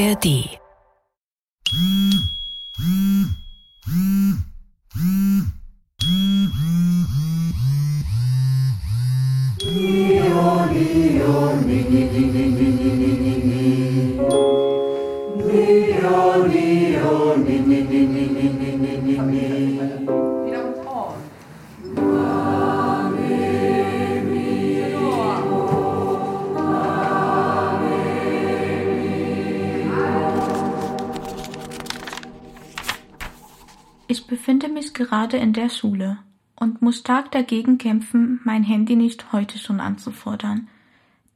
ARD. Gerade in der Schule und muss stark dagegen kämpfen, mein Handy nicht heute schon anzufordern.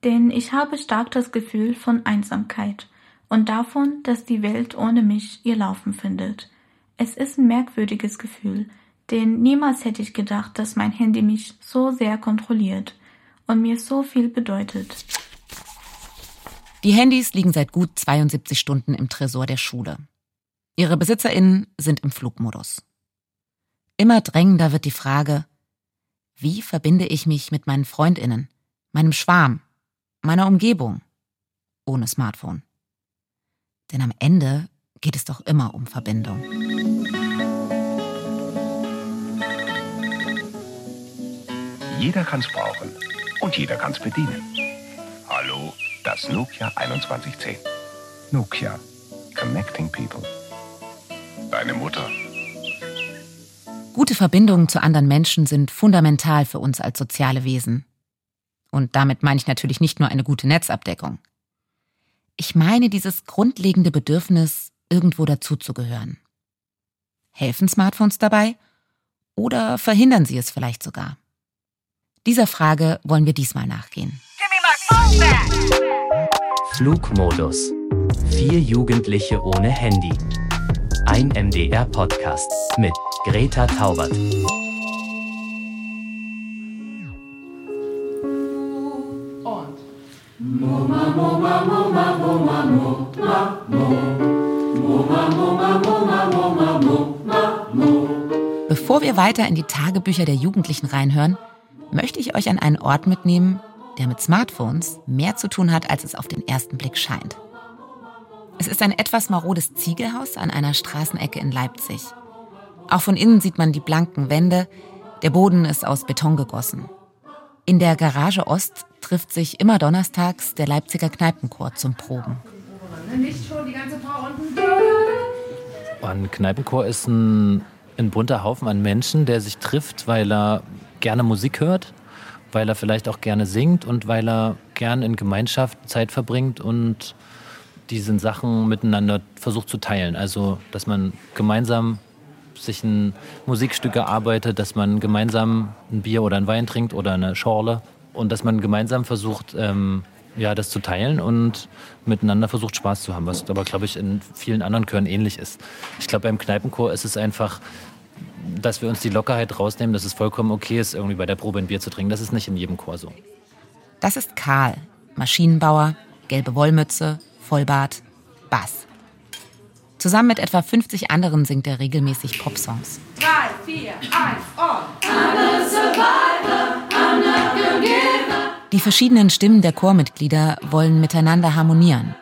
Denn ich habe stark das Gefühl von Einsamkeit und davon, dass die Welt ohne mich ihr Laufen findet. Es ist ein merkwürdiges Gefühl, denn niemals hätte ich gedacht, dass mein Handy mich so sehr kontrolliert und mir so viel bedeutet. Die Handys liegen seit gut 72 Stunden im Tresor der Schule. Ihre BesitzerInnen sind im Flugmodus. Immer drängender wird die Frage, wie verbinde ich mich mit meinen FreundInnen, meinem Schwarm, meiner Umgebung ohne Smartphone? Denn am Ende geht es doch immer um Verbindung. Jeder kann's brauchen und jeder kann's bedienen. Hallo, das Nokia 2110. Nokia. Connecting people. Deine Mutter. Gute Verbindungen zu anderen Menschen sind fundamental für uns als soziale Wesen. Und damit meine ich natürlich nicht nur eine gute Netzabdeckung. Ich meine dieses grundlegende Bedürfnis, irgendwo dazuzugehören. Helfen Smartphones dabei? Oder verhindern sie es vielleicht sogar? Dieser Frage wollen wir diesmal nachgehen. Flugmodus. Vier Jugendliche ohne Handy. Ein MDR-Podcast mit Greta Taubert. Bevor wir weiter in die Tagebücher der Jugendlichen reinhören, möchte ich euch an einen Ort mitnehmen, der mit Smartphones mehr zu tun hat, als es auf den ersten Blick scheint. Es ist ein etwas marodes Ziegelhaus an einer Straßenecke in Leipzig. Auch von innen sieht man die blanken Wände, der Boden ist aus Beton gegossen. In der Garage Ost trifft sich immer donnerstags der Leipziger Kneipenchor zum Proben. Ein Kneipenchor ist ein, ein bunter Haufen an Menschen, der sich trifft, weil er gerne Musik hört, weil er vielleicht auch gerne singt und weil er gern in Gemeinschaft Zeit verbringt und diese Sachen miteinander versucht zu teilen. Also, dass man gemeinsam sich ein Musikstück erarbeitet, dass man gemeinsam ein Bier oder ein Wein trinkt oder eine Schorle und dass man gemeinsam versucht, ähm, ja, das zu teilen und miteinander versucht, Spaß zu haben, was aber, glaube ich, in vielen anderen Chören ähnlich ist. Ich glaube, beim Kneipenchor ist es einfach, dass wir uns die Lockerheit rausnehmen, dass es vollkommen okay ist, irgendwie bei der Probe ein Bier zu trinken. Das ist nicht in jedem Chor so. Das ist Karl, Maschinenbauer, gelbe Wollmütze, Vollbart, Bass. Zusammen mit etwa 50 anderen singt er regelmäßig Popsongs. Drei, vier, eins und. Die verschiedenen Stimmen der Chormitglieder wollen miteinander harmonieren.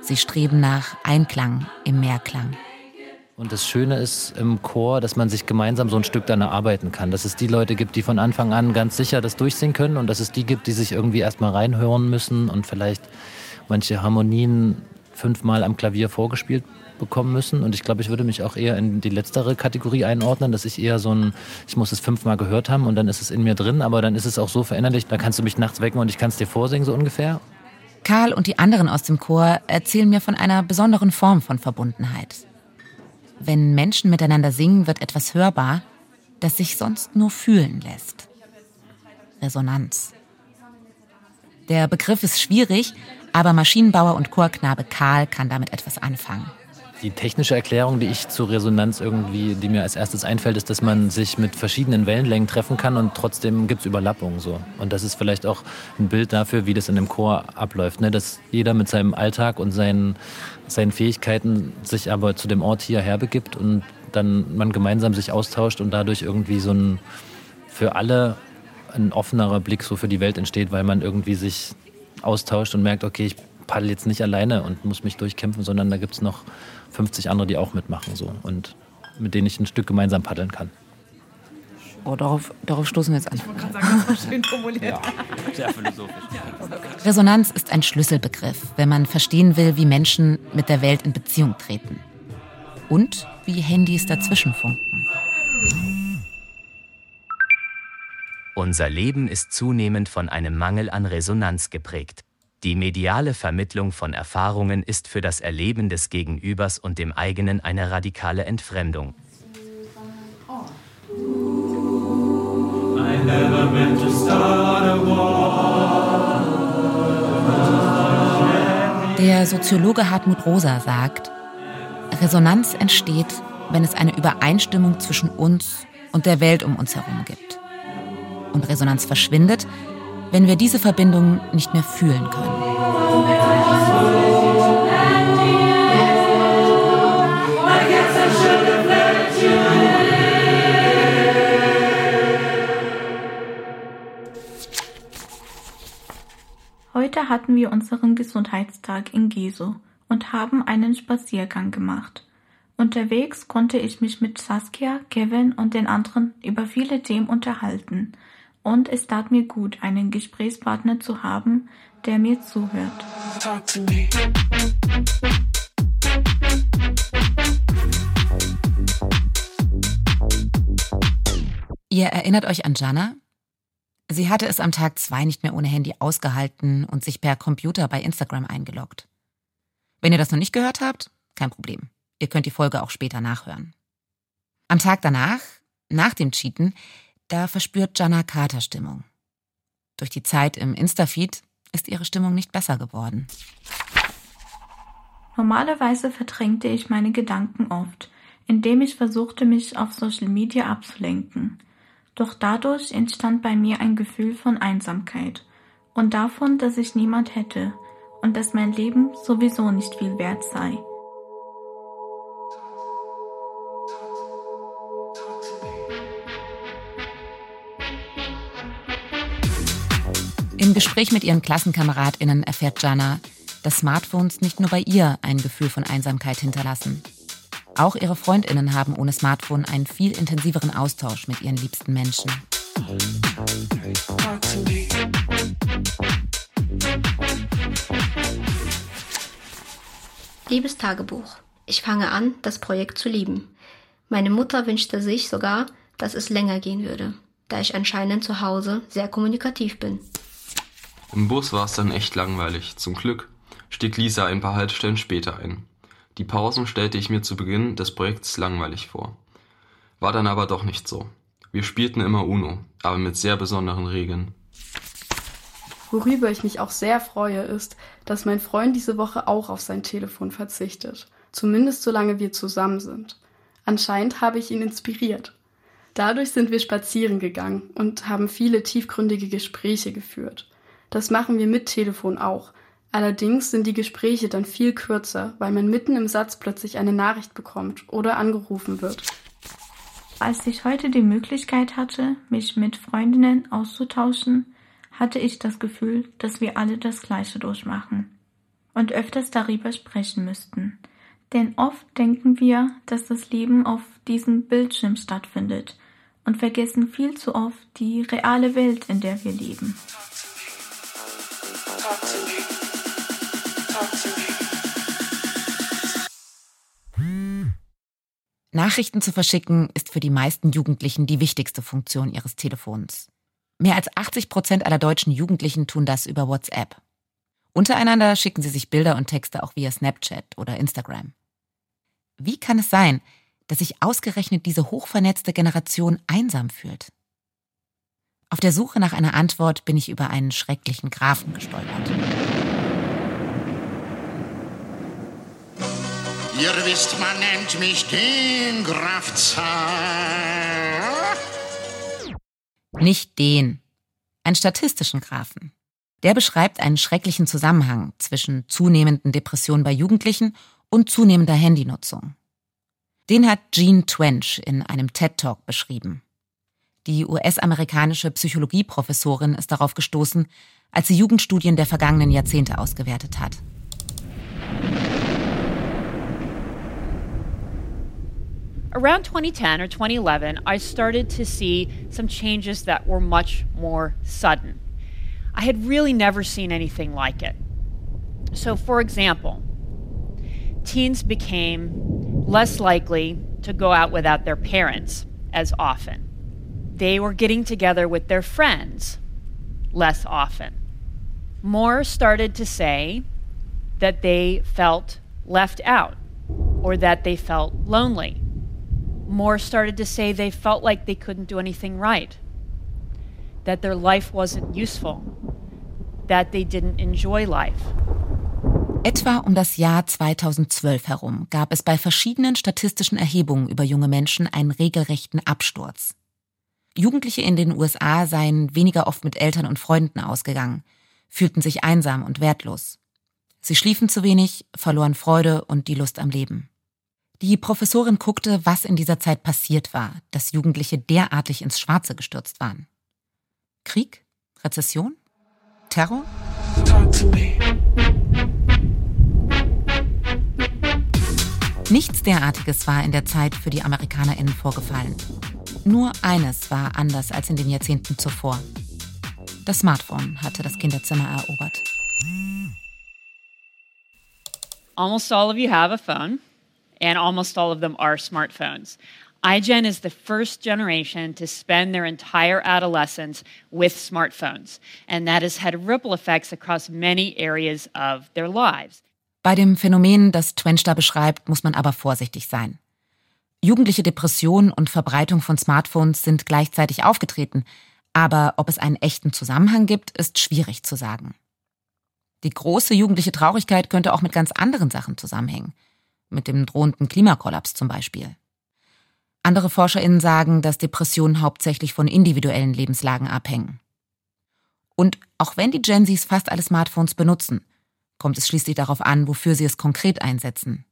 Sie streben nach Einklang im Mehrklang. Und das Schöne ist im Chor, dass man sich gemeinsam so ein Stück dann erarbeiten kann. Dass es die Leute gibt, die von Anfang an ganz sicher das durchsingen können und dass es die gibt, die sich irgendwie erstmal reinhören müssen und vielleicht manche Harmonien fünfmal am Klavier vorgespielt bekommen müssen. Und ich glaube, ich würde mich auch eher in die letztere Kategorie einordnen, dass ich eher so ein, ich muss es fünfmal gehört haben und dann ist es in mir drin, aber dann ist es auch so verinnerlicht, dann kannst du mich nachts wecken und ich kann es dir vorsingen, so ungefähr. Karl und die anderen aus dem Chor erzählen mir von einer besonderen Form von Verbundenheit. Wenn Menschen miteinander singen, wird etwas hörbar, das sich sonst nur fühlen lässt. Resonanz. Der Begriff ist schwierig, aber Maschinenbauer und Chorknabe Karl kann damit etwas anfangen. Die technische Erklärung, die ich zur Resonanz irgendwie, die mir als erstes einfällt, ist, dass man sich mit verschiedenen Wellenlängen treffen kann und trotzdem gibt es Überlappungen so. Und das ist vielleicht auch ein Bild dafür, wie das in dem Chor abläuft, ne? dass jeder mit seinem Alltag und seinen, seinen Fähigkeiten sich aber zu dem Ort hierher begibt und dann man gemeinsam sich austauscht und dadurch irgendwie so ein für alle ein offenerer Blick so für die Welt entsteht, weil man irgendwie sich austauscht und merkt, okay, ich paddel jetzt nicht alleine und muss mich durchkämpfen, sondern da gibt es noch 50 andere, die auch mitmachen so und mit denen ich ein Stück gemeinsam paddeln kann. Oh, darauf, darauf stoßen wir jetzt an. Ich wollte gerade sagen, das war schön formuliert. Ja, sehr philosophisch. Resonanz ist ein Schlüsselbegriff, wenn man verstehen will, wie Menschen mit der Welt in Beziehung treten. Und wie Handys dazwischen funken. Unser Leben ist zunehmend von einem Mangel an Resonanz geprägt. Die mediale Vermittlung von Erfahrungen ist für das Erleben des Gegenübers und dem eigenen eine radikale Entfremdung. Der Soziologe Hartmut Rosa sagt, Resonanz entsteht, wenn es eine Übereinstimmung zwischen uns und der Welt um uns herum gibt. Und Resonanz verschwindet, wenn wir diese Verbindung nicht mehr fühlen können. Heute hatten wir unseren Gesundheitstag in Geso und haben einen Spaziergang gemacht. Unterwegs konnte ich mich mit Saskia, Kevin und den anderen über viele Themen unterhalten. Und es tat mir gut, einen Gesprächspartner zu haben, der mir zuhört. Ihr erinnert euch an Jana? Sie hatte es am Tag zwei nicht mehr ohne Handy ausgehalten und sich per Computer bei Instagram eingeloggt. Wenn ihr das noch nicht gehört habt, kein Problem. Ihr könnt die Folge auch später nachhören. Am Tag danach, nach dem Cheaten, da verspürt Jana Katerstimmung. Durch die Zeit im Instafeed ist ihre Stimmung nicht besser geworden. Normalerweise verdrängte ich meine Gedanken oft, indem ich versuchte, mich auf Social Media abzulenken. Doch dadurch entstand bei mir ein Gefühl von Einsamkeit und davon, dass ich niemand hätte und dass mein Leben sowieso nicht viel wert sei. Im Gespräch mit ihren KlassenkameradInnen erfährt Jana, dass Smartphones nicht nur bei ihr ein Gefühl von Einsamkeit hinterlassen. Auch ihre FreundInnen haben ohne Smartphone einen viel intensiveren Austausch mit ihren liebsten Menschen. Liebes Tagebuch. Ich fange an, das Projekt zu lieben. Meine Mutter wünschte sich sogar, dass es länger gehen würde, da ich anscheinend zu Hause sehr kommunikativ bin. Im Bus war es dann echt langweilig. Zum Glück stieg Lisa ein paar Haltestellen später ein. Die Pausen stellte ich mir zu Beginn des Projekts langweilig vor. War dann aber doch nicht so. Wir spielten immer Uno, aber mit sehr besonderen Regeln. Worüber ich mich auch sehr freue, ist, dass mein Freund diese Woche auch auf sein Telefon verzichtet. Zumindest solange wir zusammen sind. Anscheinend habe ich ihn inspiriert. Dadurch sind wir spazieren gegangen und haben viele tiefgründige Gespräche geführt. Das machen wir mit Telefon auch. Allerdings sind die Gespräche dann viel kürzer, weil man mitten im Satz plötzlich eine Nachricht bekommt oder angerufen wird. Als ich heute die Möglichkeit hatte, mich mit Freundinnen auszutauschen, hatte ich das Gefühl, dass wir alle das Gleiche durchmachen und öfters darüber sprechen müssten. Denn oft denken wir, dass das Leben auf diesem Bildschirm stattfindet und vergessen viel zu oft die reale Welt, in der wir leben. Nachrichten zu verschicken ist für die meisten Jugendlichen die wichtigste Funktion ihres Telefons. Mehr als 80 Prozent aller deutschen Jugendlichen tun das über WhatsApp. Untereinander schicken sie sich Bilder und Texte auch via Snapchat oder Instagram. Wie kann es sein, dass sich ausgerechnet diese hochvernetzte Generation einsam fühlt? Auf der Suche nach einer Antwort bin ich über einen schrecklichen Graphen gestolpert. Ihr wisst, man nennt mich den Graf Zar. Nicht den, einen statistischen Graphen. Der beschreibt einen schrecklichen Zusammenhang zwischen zunehmenden Depressionen bei Jugendlichen und zunehmender Handynutzung. Den hat Jean Twench in einem TED-Talk beschrieben. Die US-amerikanische Psychologieprofessorin ist darauf gestoßen, als sie Jugendstudien der vergangenen Jahrzehnte ausgewertet hat. Around 2010 or 2011, I started to see some changes that were much more sudden. I had really never seen anything like it. So, for example, teens became less likely to go out without their parents as often. They were getting together with their friends less often. More started to say that they felt left out or that they felt lonely. More started to say they felt like they couldn't do anything right, that their life wasn't useful, that they didn't enjoy life. Etwa um das Jahr 2012 herum gab es bei verschiedenen statistischen Erhebungen über junge Menschen einen regelrechten Absturz. Jugendliche in den USA seien weniger oft mit Eltern und Freunden ausgegangen, fühlten sich einsam und wertlos. Sie schliefen zu wenig, verloren Freude und die Lust am Leben. Die Professorin guckte, was in dieser Zeit passiert war, dass Jugendliche derartig ins Schwarze gestürzt waren. Krieg? Rezession? Terror? Nichts derartiges war in der Zeit für die Amerikanerinnen vorgefallen. Nur eines war anders als in den Jahrzehnten zuvor. Das Smartphone hatte das Kinderzimmer erobert. Almost all of you have a phone, and almost all of them are smartphones. iGen is the first generation to spend their entire adolescence with smartphones, and that has had ripple effects across many areas of their lives. Bei dem Phänomen, das Twenster beschreibt, muss man aber vorsichtig sein. Jugendliche Depression und Verbreitung von Smartphones sind gleichzeitig aufgetreten, aber ob es einen echten Zusammenhang gibt, ist schwierig zu sagen. Die große jugendliche Traurigkeit könnte auch mit ganz anderen Sachen zusammenhängen, mit dem drohenden Klimakollaps zum Beispiel. Andere Forscherinnen sagen, dass Depressionen hauptsächlich von individuellen Lebenslagen abhängen. Und auch wenn die Gen Zs fast alle Smartphones benutzen, kommt es schließlich darauf an, wofür sie es konkret einsetzen.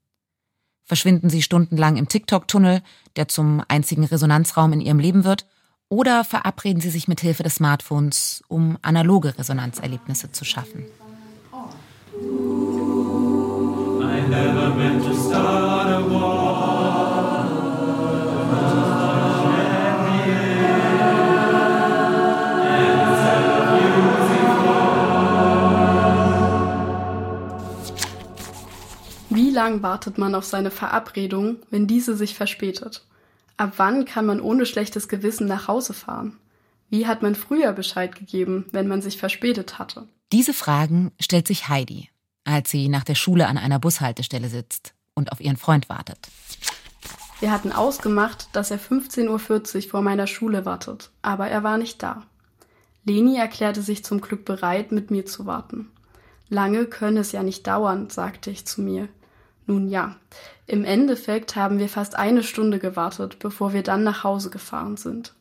Verschwinden sie stundenlang im TikTok-Tunnel, der zum einzigen Resonanzraum in ihrem Leben wird, oder verabreden sie sich mit Hilfe des Smartphones, um analoge Resonanzerlebnisse zu schaffen. I never meant to start lang wartet man auf seine Verabredung, wenn diese sich verspätet? Ab wann kann man ohne schlechtes Gewissen nach Hause fahren? Wie hat man früher Bescheid gegeben, wenn man sich verspätet hatte? Diese Fragen stellt sich Heidi, als sie nach der Schule an einer Bushaltestelle sitzt und auf ihren Freund wartet. Wir hatten ausgemacht, dass er 15.40 Uhr vor meiner Schule wartet, aber er war nicht da. Leni erklärte sich zum Glück bereit, mit mir zu warten. Lange könne es ja nicht dauern, sagte ich zu mir. Nun ja, im Endeffekt haben wir fast eine Stunde gewartet, bevor wir dann nach Hause gefahren sind.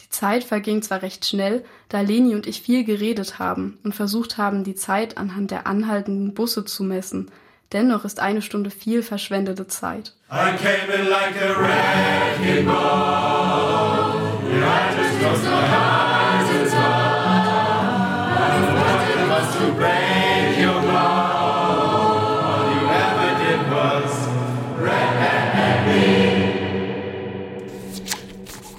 Die Zeit verging zwar recht schnell, da Leni und ich viel geredet haben und versucht haben, die Zeit anhand der anhaltenden Busse zu messen. Dennoch ist eine Stunde viel verschwendete Zeit. I came in like a.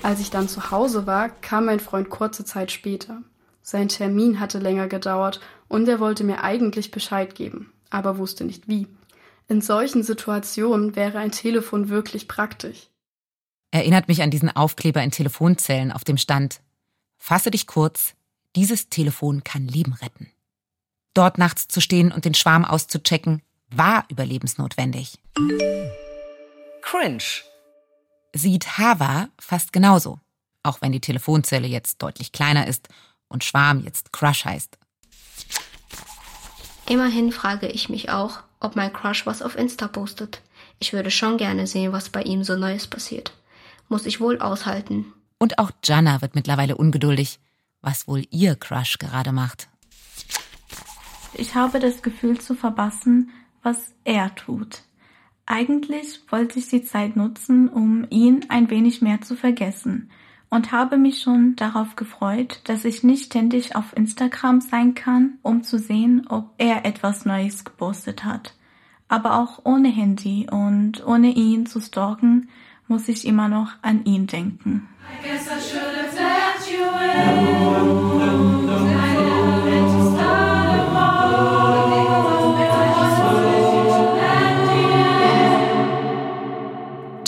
Als ich dann zu Hause war, kam mein Freund kurze Zeit später. Sein Termin hatte länger gedauert und er wollte mir eigentlich Bescheid geben, aber wusste nicht wie. In solchen Situationen wäre ein Telefon wirklich praktisch. Erinnert mich an diesen Aufkleber in Telefonzellen, auf dem stand Fasse dich kurz, dieses Telefon kann Leben retten. Dort nachts zu stehen und den Schwarm auszuchecken, war überlebensnotwendig. Cringe sieht Hava fast genauso, auch wenn die Telefonzelle jetzt deutlich kleiner ist und Schwarm jetzt Crush heißt. Immerhin frage ich mich auch, ob mein Crush was auf Insta postet. Ich würde schon gerne sehen, was bei ihm so Neues passiert. Muss ich wohl aushalten. Und auch Jana wird mittlerweile ungeduldig, was wohl ihr Crush gerade macht. Ich habe das Gefühl zu verpassen, was er tut. Eigentlich wollte ich die Zeit nutzen, um ihn ein wenig mehr zu vergessen und habe mich schon darauf gefreut, dass ich nicht ständig auf Instagram sein kann, um zu sehen, ob er etwas Neues gepostet hat. Aber auch ohne Handy und ohne ihn zu stalken, muss ich immer noch an ihn denken.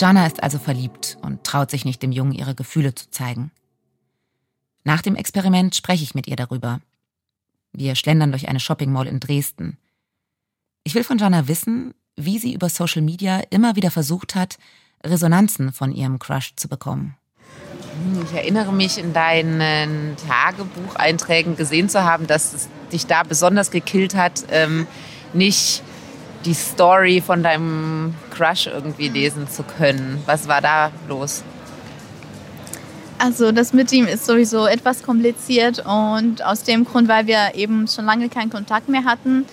Jana ist also verliebt und traut sich nicht, dem Jungen ihre Gefühle zu zeigen. Nach dem Experiment spreche ich mit ihr darüber. Wir schlendern durch eine Shopping Mall in Dresden. Ich will von Jana wissen, wie sie über Social Media immer wieder versucht hat, Resonanzen von ihrem Crush zu bekommen. Ich erinnere mich in deinen Tagebucheinträgen gesehen zu haben, dass es dich da besonders gekillt hat, ähm, nicht die Story von deinem Crush irgendwie lesen zu können. Was war da los? Also das mit ihm ist sowieso etwas kompliziert und aus dem Grund, weil wir eben schon lange keinen Kontakt mehr hatten,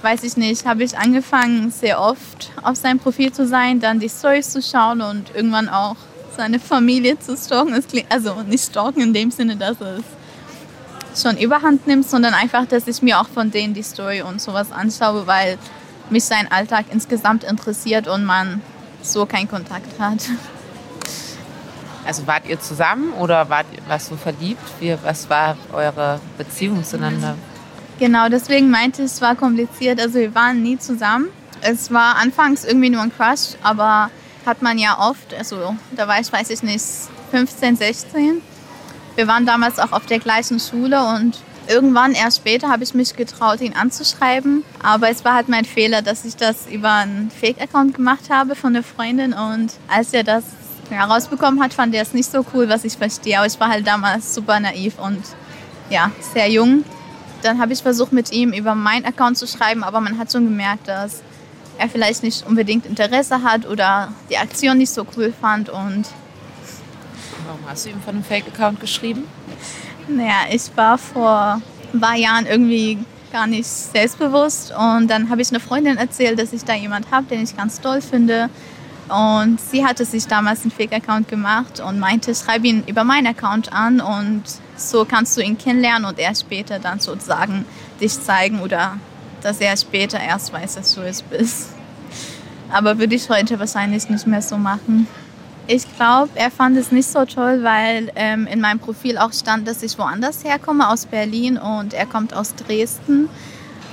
weiß ich nicht, habe ich angefangen, sehr oft auf sein Profil zu sein, dann die Stories zu schauen und irgendwann auch seine Familie zu stalken. also nicht stalken in dem Sinne, dass es schon überhand nimmt, sondern einfach, dass ich mir auch von denen die Story und sowas anschaue, weil mich sein Alltag insgesamt interessiert und man so keinen Kontakt hat. Also wart ihr zusammen oder wart, warst du verliebt? Wie, was war eure Beziehung zueinander? Genau, deswegen meinte ich, es war kompliziert. Also wir waren nie zusammen. Es war anfangs irgendwie nur ein Crush, aber hat man ja oft, also da war ich, weiß ich nicht, 15, 16. Wir waren damals auch auf der gleichen Schule und irgendwann erst später habe ich mich getraut, ihn anzuschreiben. Aber es war halt mein Fehler, dass ich das über einen Fake-Account gemacht habe von einer Freundin. Und als er das herausbekommen hat, fand er es nicht so cool, was ich verstehe. Aber ich war halt damals super naiv und ja, sehr jung. Dann habe ich versucht, mit ihm über meinen Account zu schreiben, aber man hat schon gemerkt, dass er vielleicht nicht unbedingt Interesse hat oder die Aktion nicht so cool fand. Und Warum hast du ihm von einem Fake-Account geschrieben? Naja, ich war vor ein paar Jahren irgendwie gar nicht selbstbewusst und dann habe ich einer Freundin erzählt, dass ich da jemand habe, den ich ganz toll finde. Und sie hatte sich damals einen Fake-Account gemacht und meinte, schreib ihn über meinen Account an und so kannst du ihn kennenlernen und er später dann sozusagen dich zeigen oder dass er später erst weiß, dass du es bist. Aber würde ich heute wahrscheinlich nicht mehr so machen. Ich glaube, er fand es nicht so toll, weil ähm, in meinem Profil auch stand, dass ich woanders herkomme, aus Berlin und er kommt aus Dresden.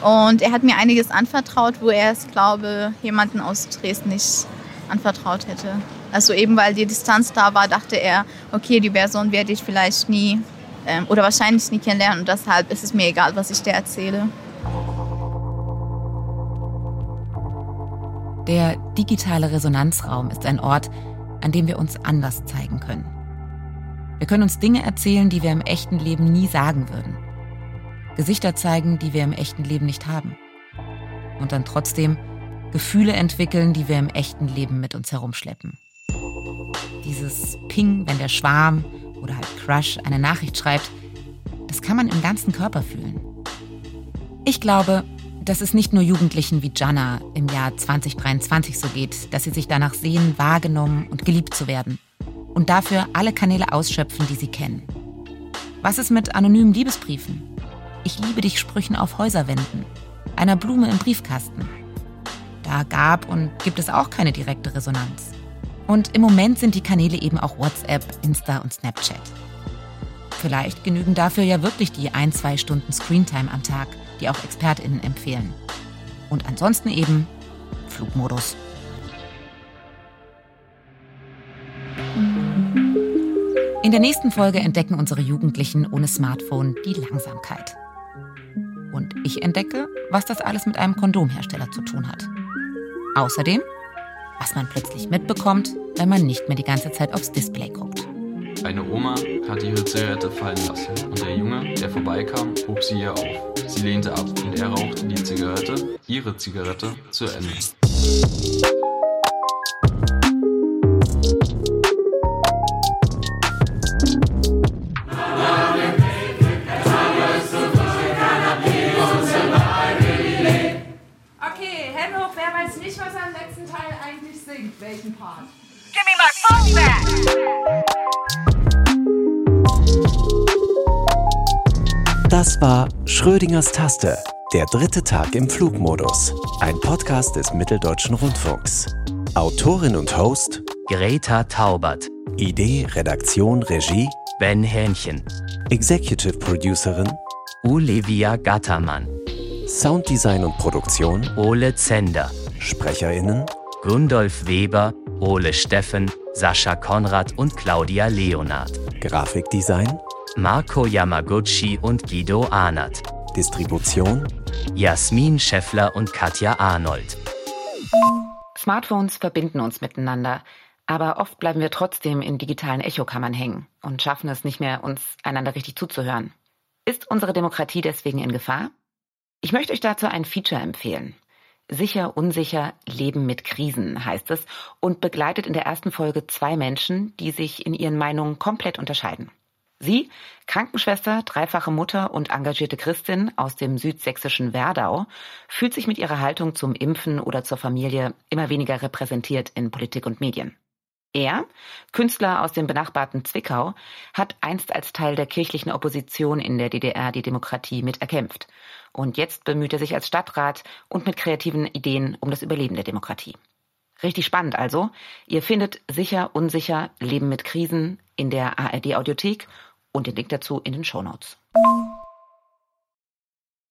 Und er hat mir einiges anvertraut, wo er es, glaube jemanden aus Dresden nicht anvertraut hätte. Also eben weil die Distanz da war, dachte er, okay, die Person werde ich vielleicht nie ähm, oder wahrscheinlich nie kennenlernen und deshalb ist es mir egal, was ich dir erzähle. Der digitale Resonanzraum ist ein Ort, an dem wir uns anders zeigen können. Wir können uns Dinge erzählen, die wir im echten Leben nie sagen würden. Gesichter zeigen, die wir im echten Leben nicht haben. Und dann trotzdem Gefühle entwickeln, die wir im echten Leben mit uns herumschleppen. Dieses Ping, wenn der Schwarm oder halt Crush eine Nachricht schreibt, das kann man im ganzen Körper fühlen. Ich glaube, dass es nicht nur Jugendlichen wie Jana im Jahr 2023 so geht, dass sie sich danach sehen, wahrgenommen und geliebt zu werden und dafür alle Kanäle ausschöpfen, die sie kennen. Was ist mit anonymen Liebesbriefen? Ich liebe dich Sprüchen auf Häuserwänden, einer Blume im Briefkasten. Da gab und gibt es auch keine direkte Resonanz. Und im Moment sind die Kanäle eben auch WhatsApp, Insta und Snapchat. Vielleicht genügen dafür ja wirklich die ein, zwei Stunden Screentime am Tag, die auch ExpertInnen empfehlen. Und ansonsten eben Flugmodus. In der nächsten Folge entdecken unsere Jugendlichen ohne Smartphone die Langsamkeit. Und ich entdecke, was das alles mit einem Kondomhersteller zu tun hat. Außerdem was man plötzlich mitbekommt, wenn man nicht mehr die ganze Zeit aufs Display guckt. Eine Oma hat die Zigarette fallen lassen und der Junge, der vorbeikam, hob sie ihr auf. Sie lehnte ab und er rauchte die Zigarette, ihre Zigarette, zu Ende. Das war Schrödingers Taste, der dritte Tag im Flugmodus. Ein Podcast des Mitteldeutschen Rundfunks. Autorin und Host Greta Taubert. Idee, Redaktion, Regie Ben Hähnchen. Executive Producerin Olivia Gattermann. Sounddesign und Produktion Ole Zender. SprecherInnen Gundolf Weber, Ole Steffen, Sascha Konrad und Claudia Leonard. Grafikdesign Marco Yamaguchi und Guido Ahnert. Distribution Jasmin Scheffler und Katja Arnold. Smartphones verbinden uns miteinander, aber oft bleiben wir trotzdem in digitalen Echokammern hängen und schaffen es nicht mehr, uns einander richtig zuzuhören. Ist unsere Demokratie deswegen in Gefahr? Ich möchte euch dazu ein Feature empfehlen. Sicher, unsicher, Leben mit Krisen heißt es und begleitet in der ersten Folge zwei Menschen, die sich in ihren Meinungen komplett unterscheiden. Sie, Krankenschwester, dreifache Mutter und engagierte Christin aus dem südsächsischen Werdau, fühlt sich mit ihrer Haltung zum Impfen oder zur Familie immer weniger repräsentiert in Politik und Medien. Er, Künstler aus dem benachbarten Zwickau, hat einst als Teil der kirchlichen Opposition in der DDR die Demokratie miterkämpft. Und jetzt bemüht er sich als Stadtrat und mit kreativen Ideen um das Überleben der Demokratie. Richtig spannend also. Ihr findet sicher, unsicher, Leben mit Krisen in der ARD Audiothek und den Link dazu in den Shownotes. Notes.